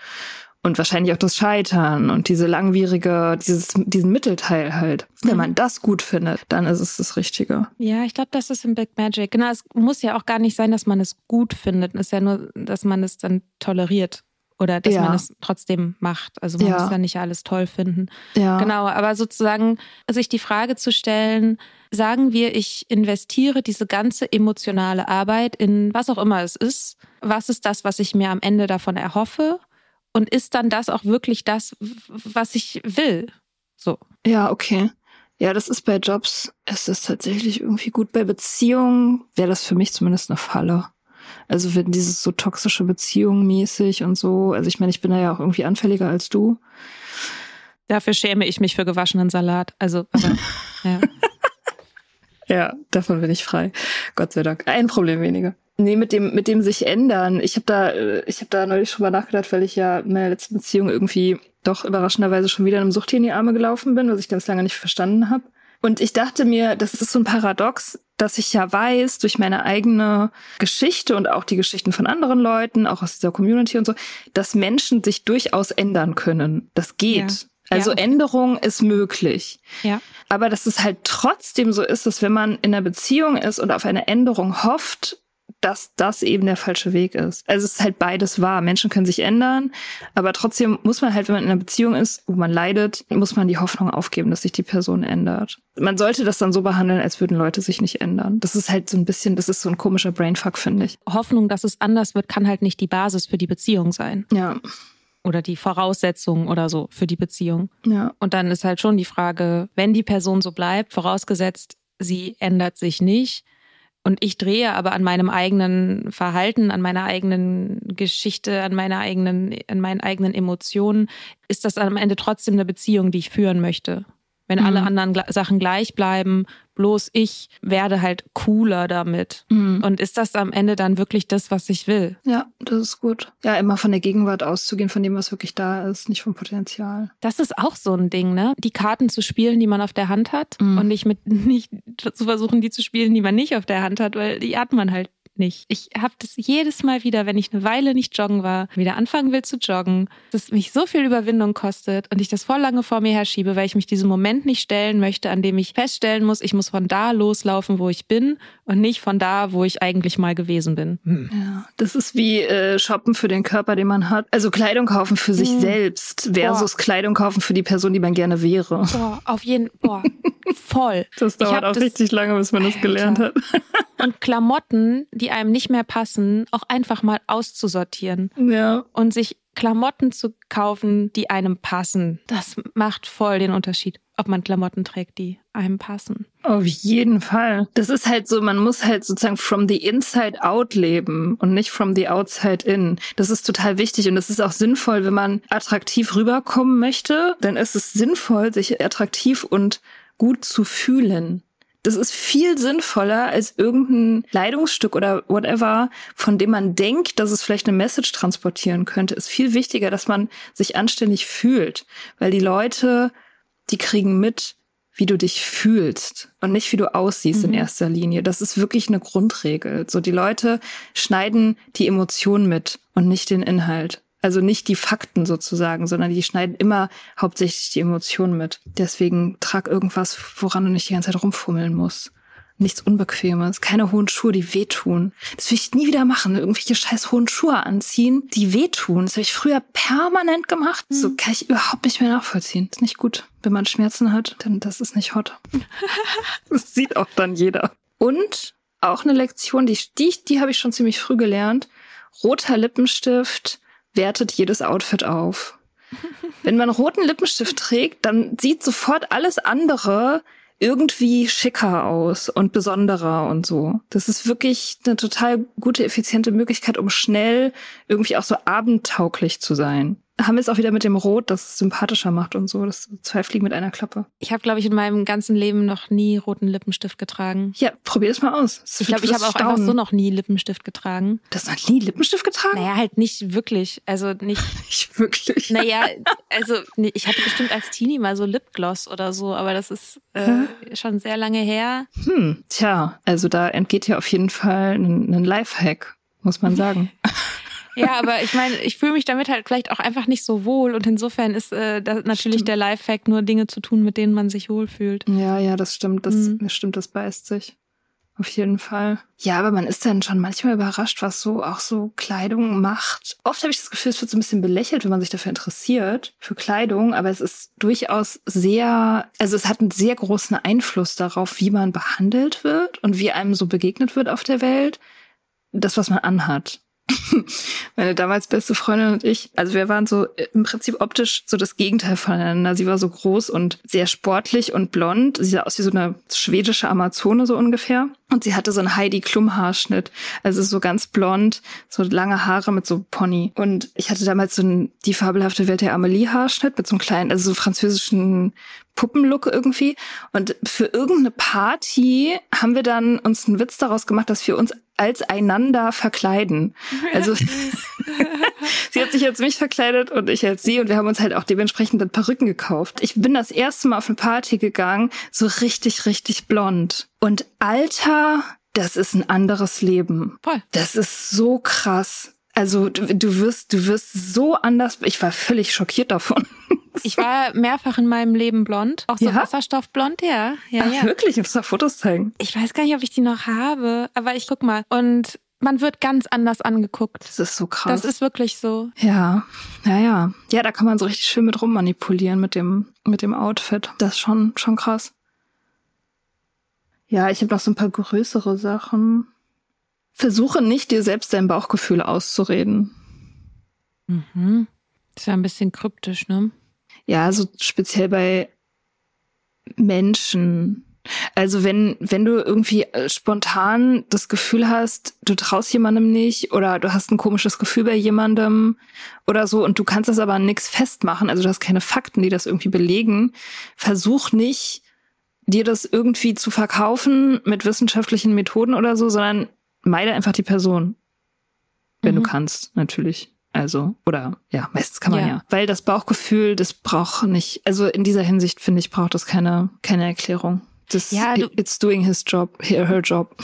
und wahrscheinlich auch das Scheitern und diese langwierige, dieses, diesen Mittelteil halt. Wenn man mhm. das gut findet, dann ist es das Richtige. Ja, ich glaube, das ist im Big Magic. Genau, es muss ja auch gar nicht sein, dass man es gut findet. Es ist ja nur, dass man es dann toleriert oder dass ja. man es trotzdem macht. Also man ja. muss ja nicht alles toll finden. Ja. Genau, aber sozusagen sich die Frage zu stellen, sagen wir, ich investiere diese ganze emotionale Arbeit in was auch immer es ist. Was ist das, was ich mir am Ende davon erhoffe? Und ist dann das auch wirklich das, was ich will? So. Ja, okay. Ja, das ist bei Jobs, ist das tatsächlich irgendwie gut. Bei Beziehungen wäre das für mich zumindest eine Falle. Also wenn dieses so toxische Beziehung mäßig und so, also ich meine, ich bin da ja auch irgendwie anfälliger als du. Dafür schäme ich mich für gewaschenen Salat. Also, aber, ja. ja, davon bin ich frei. Gott sei Dank. Ein Problem weniger. Nee, mit dem, mit dem sich ändern. Ich habe da, äh, ich habe da neulich schon mal nachgedacht, weil ich ja in meiner letzten Beziehung irgendwie doch überraschenderweise schon wieder einem Suchttier in die Arme gelaufen bin, was ich ganz lange nicht verstanden habe. Und ich dachte mir, das ist so ein Paradox, dass ich ja weiß durch meine eigene Geschichte und auch die Geschichten von anderen Leuten, auch aus dieser Community und so, dass Menschen sich durchaus ändern können. Das geht. Ja. Also ja. Änderung ist möglich. Ja. Aber dass es halt trotzdem so ist, dass wenn man in einer Beziehung ist und auf eine Änderung hofft, dass das eben der falsche Weg ist. Also es ist halt beides wahr. Menschen können sich ändern, aber trotzdem muss man halt, wenn man in einer Beziehung ist, wo man leidet, muss man die Hoffnung aufgeben, dass sich die Person ändert. Man sollte das dann so behandeln, als würden Leute sich nicht ändern. Das ist halt so ein bisschen, das ist so ein komischer Brainfuck, finde ich. Hoffnung, dass es anders wird, kann halt nicht die Basis für die Beziehung sein. Ja oder die Voraussetzung oder so für die Beziehung. Ja. Und dann ist halt schon die Frage, wenn die Person so bleibt, vorausgesetzt, sie ändert sich nicht, und ich drehe aber an meinem eigenen Verhalten, an meiner eigenen Geschichte, an meiner eigenen, an meinen eigenen Emotionen, ist das am Ende trotzdem eine Beziehung, die ich führen möchte. Wenn mhm. alle anderen Sachen gleich bleiben, bloß ich werde halt cooler damit. Mhm. Und ist das am Ende dann wirklich das, was ich will? Ja, das ist gut. Ja, immer von der Gegenwart auszugehen, von dem, was wirklich da ist, nicht vom Potenzial. Das ist auch so ein Ding, ne? Die Karten zu spielen, die man auf der Hand hat mhm. und nicht mit nicht zu versuchen, die zu spielen, die man nicht auf der Hand hat, weil die hat man halt nicht. Ich habe das jedes Mal wieder, wenn ich eine Weile nicht joggen war, wieder anfangen will zu joggen, dass mich so viel Überwindung kostet und ich das voll lange vor mir herschiebe, weil ich mich diesem Moment nicht stellen möchte, an dem ich feststellen muss, ich muss von da loslaufen, wo ich bin und nicht von da, wo ich eigentlich mal gewesen bin. Hm. Ja, das ist wie äh, shoppen für den Körper, den man hat. Also Kleidung kaufen für sich hm. selbst versus Boah. Kleidung kaufen für die Person, die man gerne wäre. Boah, auf jeden Boah, voll. Das dauert auch das, richtig lange, bis man das gelernt hat. und Klamotten, die einem nicht mehr passen, auch einfach mal auszusortieren. Ja. Und sich Klamotten zu kaufen, die einem passen. Das macht voll den Unterschied, ob man Klamotten trägt, die einem passen. Auf jeden Fall. Das ist halt so, man muss halt sozusagen from the inside out leben und nicht from the outside in. Das ist total wichtig und das ist auch sinnvoll, wenn man attraktiv rüberkommen möchte, dann ist es sinnvoll, sich attraktiv und gut zu fühlen. Das ist viel sinnvoller als irgendein Leitungsstück oder whatever, von dem man denkt, dass es vielleicht eine Message transportieren könnte. Ist viel wichtiger, dass man sich anständig fühlt, weil die Leute, die kriegen mit, wie du dich fühlst und nicht wie du aussiehst mhm. in erster Linie. Das ist wirklich eine Grundregel. So die Leute schneiden die Emotion mit und nicht den Inhalt. Also nicht die Fakten sozusagen, sondern die schneiden immer hauptsächlich die Emotionen mit. Deswegen trag irgendwas, woran du nicht die ganze Zeit rumfummeln musst. Nichts Unbequemes, keine hohen Schuhe, die wehtun. Das will ich nie wieder machen. Irgendwelche scheiß hohen Schuhe anziehen, die wehtun. Das habe ich früher permanent gemacht. Mhm. So kann ich überhaupt nicht mehr nachvollziehen. ist nicht gut. Wenn man Schmerzen hat, dann das ist nicht hot. das sieht auch dann jeder. Und auch eine Lektion, die, die, die habe ich schon ziemlich früh gelernt. Roter Lippenstift wertet jedes Outfit auf. Wenn man roten Lippenstift trägt, dann sieht sofort alles andere irgendwie schicker aus und besonderer und so. Das ist wirklich eine total gute, effiziente Möglichkeit, um schnell irgendwie auch so abendtauglich zu sein haben wir es auch wieder mit dem Rot, das es sympathischer macht und so. Das zwei Fliegen mit einer Klappe. Ich habe, glaube ich, in meinem ganzen Leben noch nie roten Lippenstift getragen. Ja, probier es mal aus. Das ich glaube, ich habe auch einfach so noch nie Lippenstift getragen. Du hast noch nie Lippenstift getragen? Naja, halt nicht wirklich. Also nicht. nicht wirklich. Naja, also ich hatte bestimmt als Teenie mal so Lipgloss oder so, aber das ist äh, schon sehr lange her. Hm, tja, also da entgeht ja auf jeden Fall ein, ein Lifehack, muss man sagen. Ja, aber ich meine, ich fühle mich damit halt vielleicht auch einfach nicht so wohl und insofern ist äh, das natürlich stimmt. der Lifehack, nur Dinge zu tun, mit denen man sich wohlfühlt. Ja, ja, das stimmt, das, mhm. das stimmt, das beißt sich. Auf jeden Fall. Ja, aber man ist dann schon manchmal überrascht, was so auch so Kleidung macht. Oft habe ich das Gefühl, es wird so ein bisschen belächelt, wenn man sich dafür interessiert, für Kleidung, aber es ist durchaus sehr, also es hat einen sehr großen Einfluss darauf, wie man behandelt wird und wie einem so begegnet wird auf der Welt. Das, was man anhat. Meine damals beste Freundin und ich, also wir waren so im Prinzip optisch so das Gegenteil voneinander. Sie war so groß und sehr sportlich und blond. Sie sah aus wie so eine schwedische Amazone so ungefähr. Und sie hatte so einen Heidi Klum Haarschnitt, also so ganz blond, so lange Haare mit so Pony. Und ich hatte damals so ein, die fabelhafte Welt der Amelie Haarschnitt mit so einem kleinen, also so französischen Puppenlook irgendwie. Und für irgendeine Party haben wir dann uns einen Witz daraus gemacht, dass wir uns als einander verkleiden. Also sie hat sich als mich verkleidet und ich als sie und wir haben uns halt auch dementsprechend dann Perücken gekauft. Ich bin das erste Mal auf eine Party gegangen, so richtig, richtig blond. Und Alter, das ist ein anderes Leben. Voll. Das ist so krass. Also du, du wirst, du wirst so anders. Ich war völlig schockiert davon. Ich war mehrfach in meinem Leben blond. Auch so ja? Wasserstoffblond, ja. ja, Ach, ja. wirklich? Ich muss da Fotos zeigen. Ich weiß gar nicht, ob ich die noch habe, aber ich guck mal. Und man wird ganz anders angeguckt. Das ist so krass. Das ist wirklich so. Ja, ja, ja. Ja, da kann man so richtig schön mit rummanipulieren mit dem, mit dem Outfit. Das ist schon, schon krass. Ja, ich habe noch so ein paar größere Sachen. Versuche nicht, dir selbst dein Bauchgefühl auszureden. Mhm. Das ist ja ein bisschen kryptisch, ne? Ja, so speziell bei Menschen. Also wenn, wenn du irgendwie äh, spontan das Gefühl hast, du traust jemandem nicht oder du hast ein komisches Gefühl bei jemandem oder so und du kannst das aber nichts festmachen, also du hast keine Fakten, die das irgendwie belegen, versuch nicht, dir das irgendwie zu verkaufen mit wissenschaftlichen Methoden oder so, sondern meide einfach die Person. Wenn mhm. du kannst, natürlich. Also, oder ja, meistens kann man ja. ja. Weil das Bauchgefühl, das braucht nicht, also in dieser Hinsicht finde ich, braucht das keine, keine Erklärung. Das, Ja, du- it's doing his job, her, job.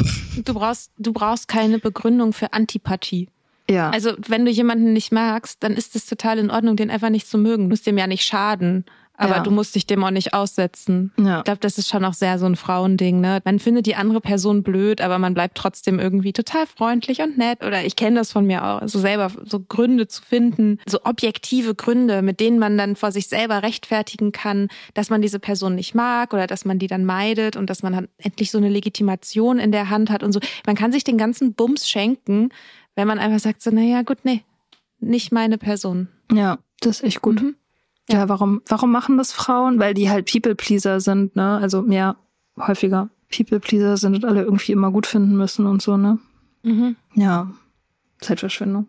Du brauchst, du brauchst keine Begründung für Antipathie. Ja. Also, wenn du jemanden nicht magst, dann ist es total in Ordnung, den einfach nicht zu mögen. Du musst dem ja nicht schaden, aber Ja. du musst dich dem auch nicht aussetzen. Ja. Ich glaube, das ist schon auch sehr so ein Frauending, ne? Man findet die andere Person blöd, aber man bleibt trotzdem irgendwie total freundlich und nett. Oder ich kenne das von mir auch, so selber so Gründe zu finden, so objektive Gründe, mit denen man dann vor sich selber rechtfertigen kann, dass man diese Person nicht mag oder dass man die dann meidet und dass man dann endlich so eine Legitimation in der Hand hat und so. Man kann sich den ganzen Bums schenken, wenn man einfach sagt so, naja, gut, nee, nicht meine Person. Ja, das ist echt gut. Mhm. Ja, warum, warum machen das Frauen? Weil die halt People-Pleaser sind, ne? Also mehr häufiger People-Pleaser sind und alle irgendwie immer gut finden müssen und so, ne? Mhm. Ja, Zeitverschwendung.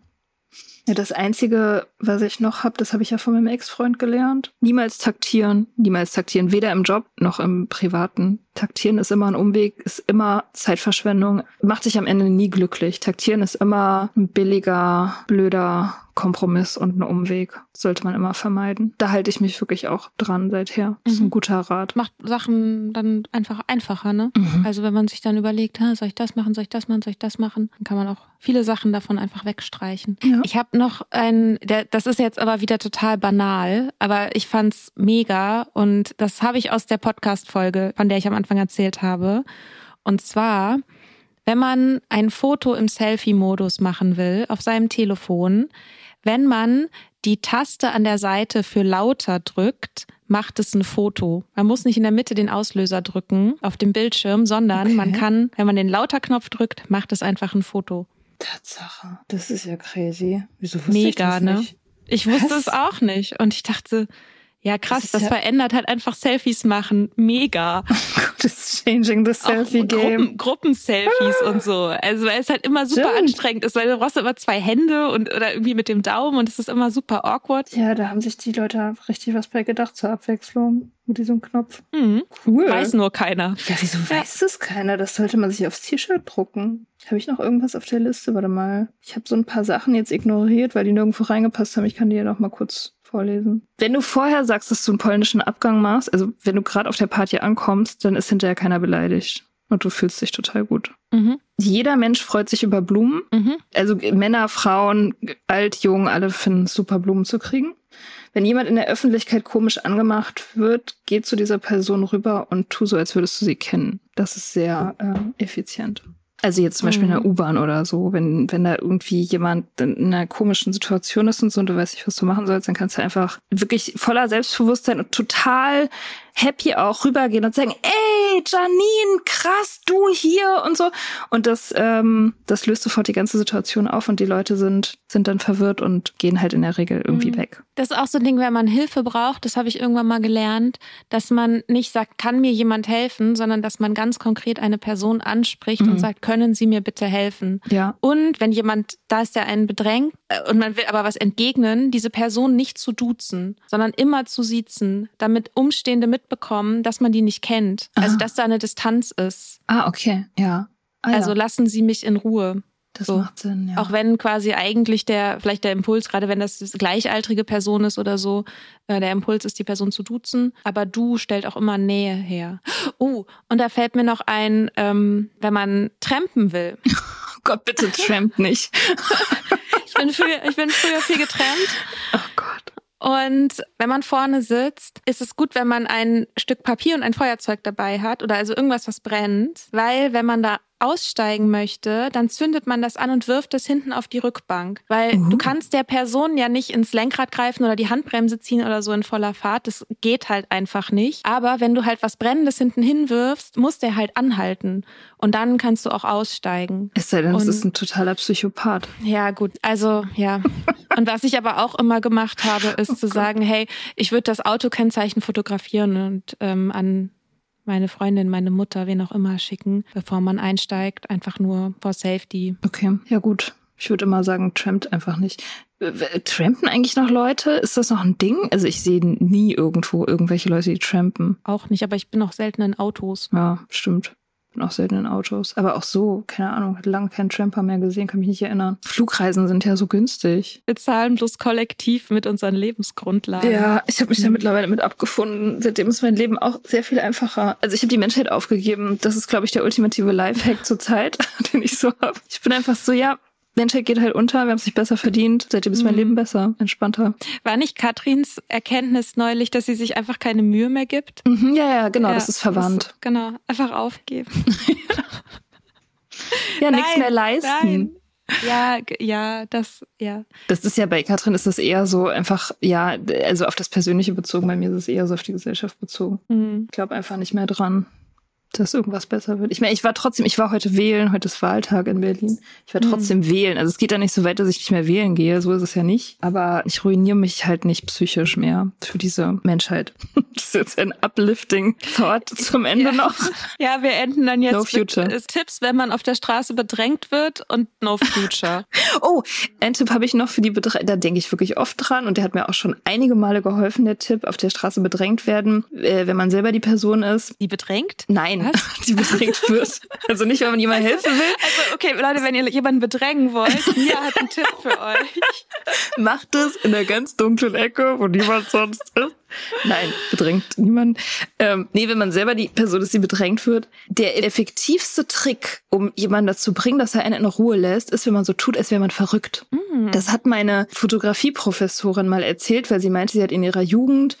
Ja, das Einzige, was ich noch habe, das habe ich ja von meinem Ex-Freund gelernt. Niemals taktieren. Niemals taktieren. Weder im Job noch im Privaten. Taktieren ist immer ein Umweg, ist immer Zeitverschwendung. Macht sich am Ende nie glücklich. Taktieren ist immer ein billiger, blöder Kompromiss und ein Umweg. Sollte man immer vermeiden. Da halte ich mich wirklich auch dran seither. Das ist ein Mhm. guter Rat. Macht Sachen dann einfach einfacher, ne? Mhm. Also wenn man sich dann überlegt, ha, soll ich das machen, soll ich das machen, soll ich das machen, dann kann man auch viele Sachen davon einfach wegstreichen. Ja. Ich habe noch ein, der, das ist jetzt aber wieder total banal, aber ich fand's mega und das habe ich aus der Podcast-Folge, von der ich am Anfang erzählt habe. Und zwar, wenn man ein Foto im Selfie-Modus machen will auf seinem Telefon, wenn man die Taste an der Seite für lauter drückt, macht es ein Foto. Man muss nicht in der Mitte den Auslöser drücken auf dem Bildschirm, sondern Okay. man kann, wenn man den Lauter-Knopf drückt, macht es einfach ein Foto. Tatsache. Das ist ja crazy. Wieso wusste Mega, ich das ne? nicht? Ich wusste Was? es auch nicht. Und ich dachte, ja krass, ist das, ja- verändert halt einfach Selfies machen. Mega. God, it's changing the Auch selfie-game. Gruppen, Gruppenselfies und so. Also weil es halt immer super Stimmt. anstrengend ist, weil du brauchst immer zwei Hände und oder irgendwie mit dem Daumen und es ist immer super awkward. Ja, da haben sich die Leute richtig was bei gedacht zur Abwechslung mit diesem Knopf. Hm. Cool. Weiß nur keiner. Ja, wieso weiß das keiner? Das sollte man sich aufs T-Shirt drucken. Habe ich noch irgendwas auf der Liste? Warte mal. Ich habe so ein paar Sachen jetzt ignoriert, weil die nirgendwo reingepasst haben. Ich kann die ja noch mal kurz vorlesen. Wenn du vorher sagst, dass du einen polnischen Abgang machst, also wenn du gerade auf der Party ankommst, dann ist hinterher keiner beleidigt. Und du fühlst dich total gut. Mhm. Jeder Mensch freut sich über Blumen. Mhm. Also Männer, Frauen, alt, jung, alle finden es super, Blumen zu kriegen. Wenn jemand in der Öffentlichkeit komisch angemacht wird, geh zu dieser Person rüber und tu so, als würdest du sie kennen. Das ist sehr äh, effizient. Also jetzt zum Beispiel in der Mhm. U-Bahn oder so, wenn, wenn da irgendwie jemand in einer komischen Situation ist und so und du weißt nicht, was du machen sollst, dann kannst du einfach wirklich voller Selbstbewusstsein und total happy auch rübergehen und sagen, ey, Janine, krass, du hier und so. Und das, ähm, das löst sofort die ganze Situation auf und die Leute sind, sind dann verwirrt und gehen halt in der Regel irgendwie Mhm. weg. Das ist auch so ein Ding, wenn man Hilfe braucht, das habe ich irgendwann mal gelernt, dass man nicht sagt, kann mir jemand helfen, sondern dass man ganz konkret eine Person anspricht Mhm. und sagt, können Sie mir bitte helfen? Ja. Und wenn jemand, da ist ja einen bedrängt und man will aber was entgegnen, diese Person nicht zu duzen, sondern immer zu siezen, damit Umstehende mitbekommen, dass man die nicht kennt. Also Aha. dass da eine Distanz ist. Ah, okay. Ja. Ah, Also ja. lassen Sie mich in Ruhe. das so. macht Sinn, ja. Auch wenn quasi eigentlich der, vielleicht der Impuls, gerade wenn das gleichaltrige Person ist oder so, äh, der Impuls ist, die Person zu duzen. Aber du stellt auch immer Nähe her. Oh, und da fällt mir noch ein, ähm, wenn man trampen will. oh Gott, bitte trampt nicht. Ich bin früher, ich bin früher viel getrampt. Oh Gott. Und wenn man vorne sitzt, ist es gut, wenn man ein Stück Papier und ein Feuerzeug dabei hat oder also irgendwas, was brennt, weil wenn man da aussteigen möchte, dann zündet man das an und wirft es hinten auf die Rückbank. Weil Uh. du kannst der Person ja nicht ins Lenkrad greifen oder die Handbremse ziehen oder so in voller Fahrt. Das geht halt einfach nicht. Aber wenn du halt was Brennendes hinten hinwirfst, muss der halt anhalten. Und dann kannst du auch aussteigen. Es sei denn, es ist ein totaler Psychopath. Ja, gut. Also, ja. Und was ich aber auch immer gemacht habe, ist zu sagen, hey, ich würde das Autokennzeichen fotografieren und ähm, an meine Freundin, meine Mutter, wen auch immer schicken, bevor man einsteigt. Einfach nur for safety. Okay, ja gut. Ich würde immer sagen, trampt einfach nicht. Trampen eigentlich noch Leute? Ist das noch ein Ding? Also ich sehe nie irgendwo irgendwelche Leute, die trampen. Auch nicht, aber ich bin auch selten in Autos. Ja, stimmt. Bin auch selten in Autos. Aber auch so, keine Ahnung, hat lange keinen Tramper mehr gesehen, kann mich nicht erinnern. Flugreisen sind ja so günstig. Wir zahlen bloß kollektiv mit unseren Lebensgrundlagen. Ja, ich habe mich da mittlerweile mit abgefunden. Seitdem ist mein Leben auch sehr viel einfacher. Also ich habe die Menschheit aufgegeben. Das ist, glaube ich, der ultimative Lifehack zur Zeit, den ich so habe. Ich bin einfach so, ja, Menschheit geht halt unter, wir haben es nicht besser verdient. Seitdem ist mein mhm. Leben besser, entspannter. War nicht Katrins Erkenntnis neulich, dass sie sich einfach keine Mühe mehr gibt? Mhm, ja, ja, genau, ja, das ist verwandt. Das, genau, einfach aufgeben. ja, nichts mehr leisten. Nein. Ja, ja, das, ja. Das ist ja bei Katrin ist das eher so einfach, ja, also auf das Persönliche bezogen. Bei mir ist es eher so auf die Gesellschaft bezogen. Mhm. Ich glaube einfach nicht mehr dran dass irgendwas besser wird. Ich meine, ich war trotzdem, ich war heute wählen, heute ist Wahltag in Berlin. Ich war trotzdem mhm. wählen. Also es geht da nicht so weit, dass ich nicht mehr wählen gehe, so ist es ja nicht. Aber ich ruiniere mich halt nicht psychisch mehr für diese Menschheit. Das ist jetzt ein uplifting Thought zum Ende ja. noch. Ja, wir enden dann jetzt no future. mit Tipps, wenn man auf der Straße bedrängt wird und no future. oh, ein Tipp habe ich noch für die Bedrängten. Da denke ich wirklich oft dran und der hat mir auch schon einige Male geholfen, der Tipp, auf der Straße bedrängt werden, äh, wenn man selber die Person ist. Die bedrängt? Nein, was? die bedrängt wird. Also nicht, wenn man jemandem helfen will. Also okay, Leute, wenn ihr jemanden bedrängen wollt, Mia hat einen Tipp für euch. Macht es in der ganz dunklen Ecke, wo niemand sonst ist. Nein, bedrängt niemand. Ähm, nee, wenn man selber die Person ist, die bedrängt wird. Der effektivste Trick, um jemanden dazu bringen, dass er einen in Ruhe lässt, ist, wenn man so tut, als wäre man verrückt. Mm. Das hat meine Fotografieprofessorin mal erzählt, weil sie meinte, sie hat in ihrer Jugend,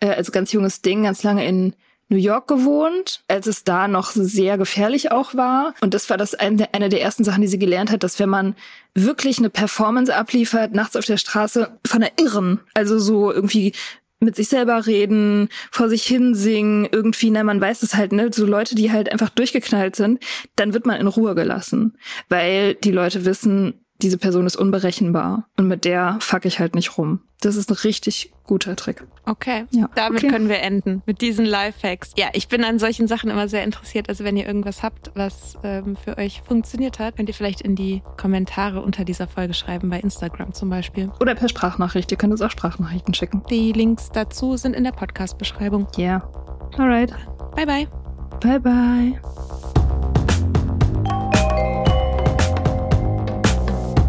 äh, als ganz junges Ding, ganz lange in New York gewohnt, als es da noch sehr gefährlich auch war. Und das war das eine, eine der ersten Sachen, die sie gelernt hat, dass wenn man wirklich eine Performance abliefert, nachts auf der Straße, von der Irren, also so irgendwie mit sich selber reden, vor sich hin singen, irgendwie, na, man weiß es halt, ne, so Leute, die halt einfach durchgeknallt sind, dann wird man in Ruhe gelassen, weil die Leute wissen, diese Person ist unberechenbar und mit der fuck ich halt nicht rum. Das ist ein richtig guter Trick. Okay, ja. damit okay. können wir enden mit diesen Lifehacks. Ja, ich bin an solchen Sachen immer sehr interessiert. Also wenn ihr irgendwas habt, was ähm, für euch funktioniert hat, könnt ihr vielleicht in die Kommentare unter dieser Folge schreiben, bei Instagram zum Beispiel. Oder per Sprachnachricht. Ihr könnt uns auch Sprachnachrichten schicken. Die Links dazu sind in der Podcast-Beschreibung. Ja. Yeah. Alright. Bye, bye. Bye, bye.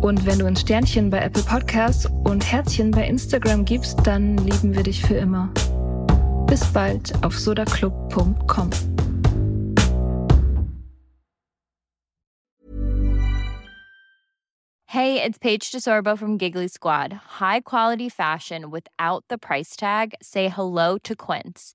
Und wenn du ein Sternchen bei Apple Podcasts und Herzchen bei Instagram gibst, dann lieben wir dich für immer. Bis bald auf sodaclub.com. Hey, it's Paige DeSorbo from Giggly Squad. High quality fashion without the price tag. Say hello to Quince.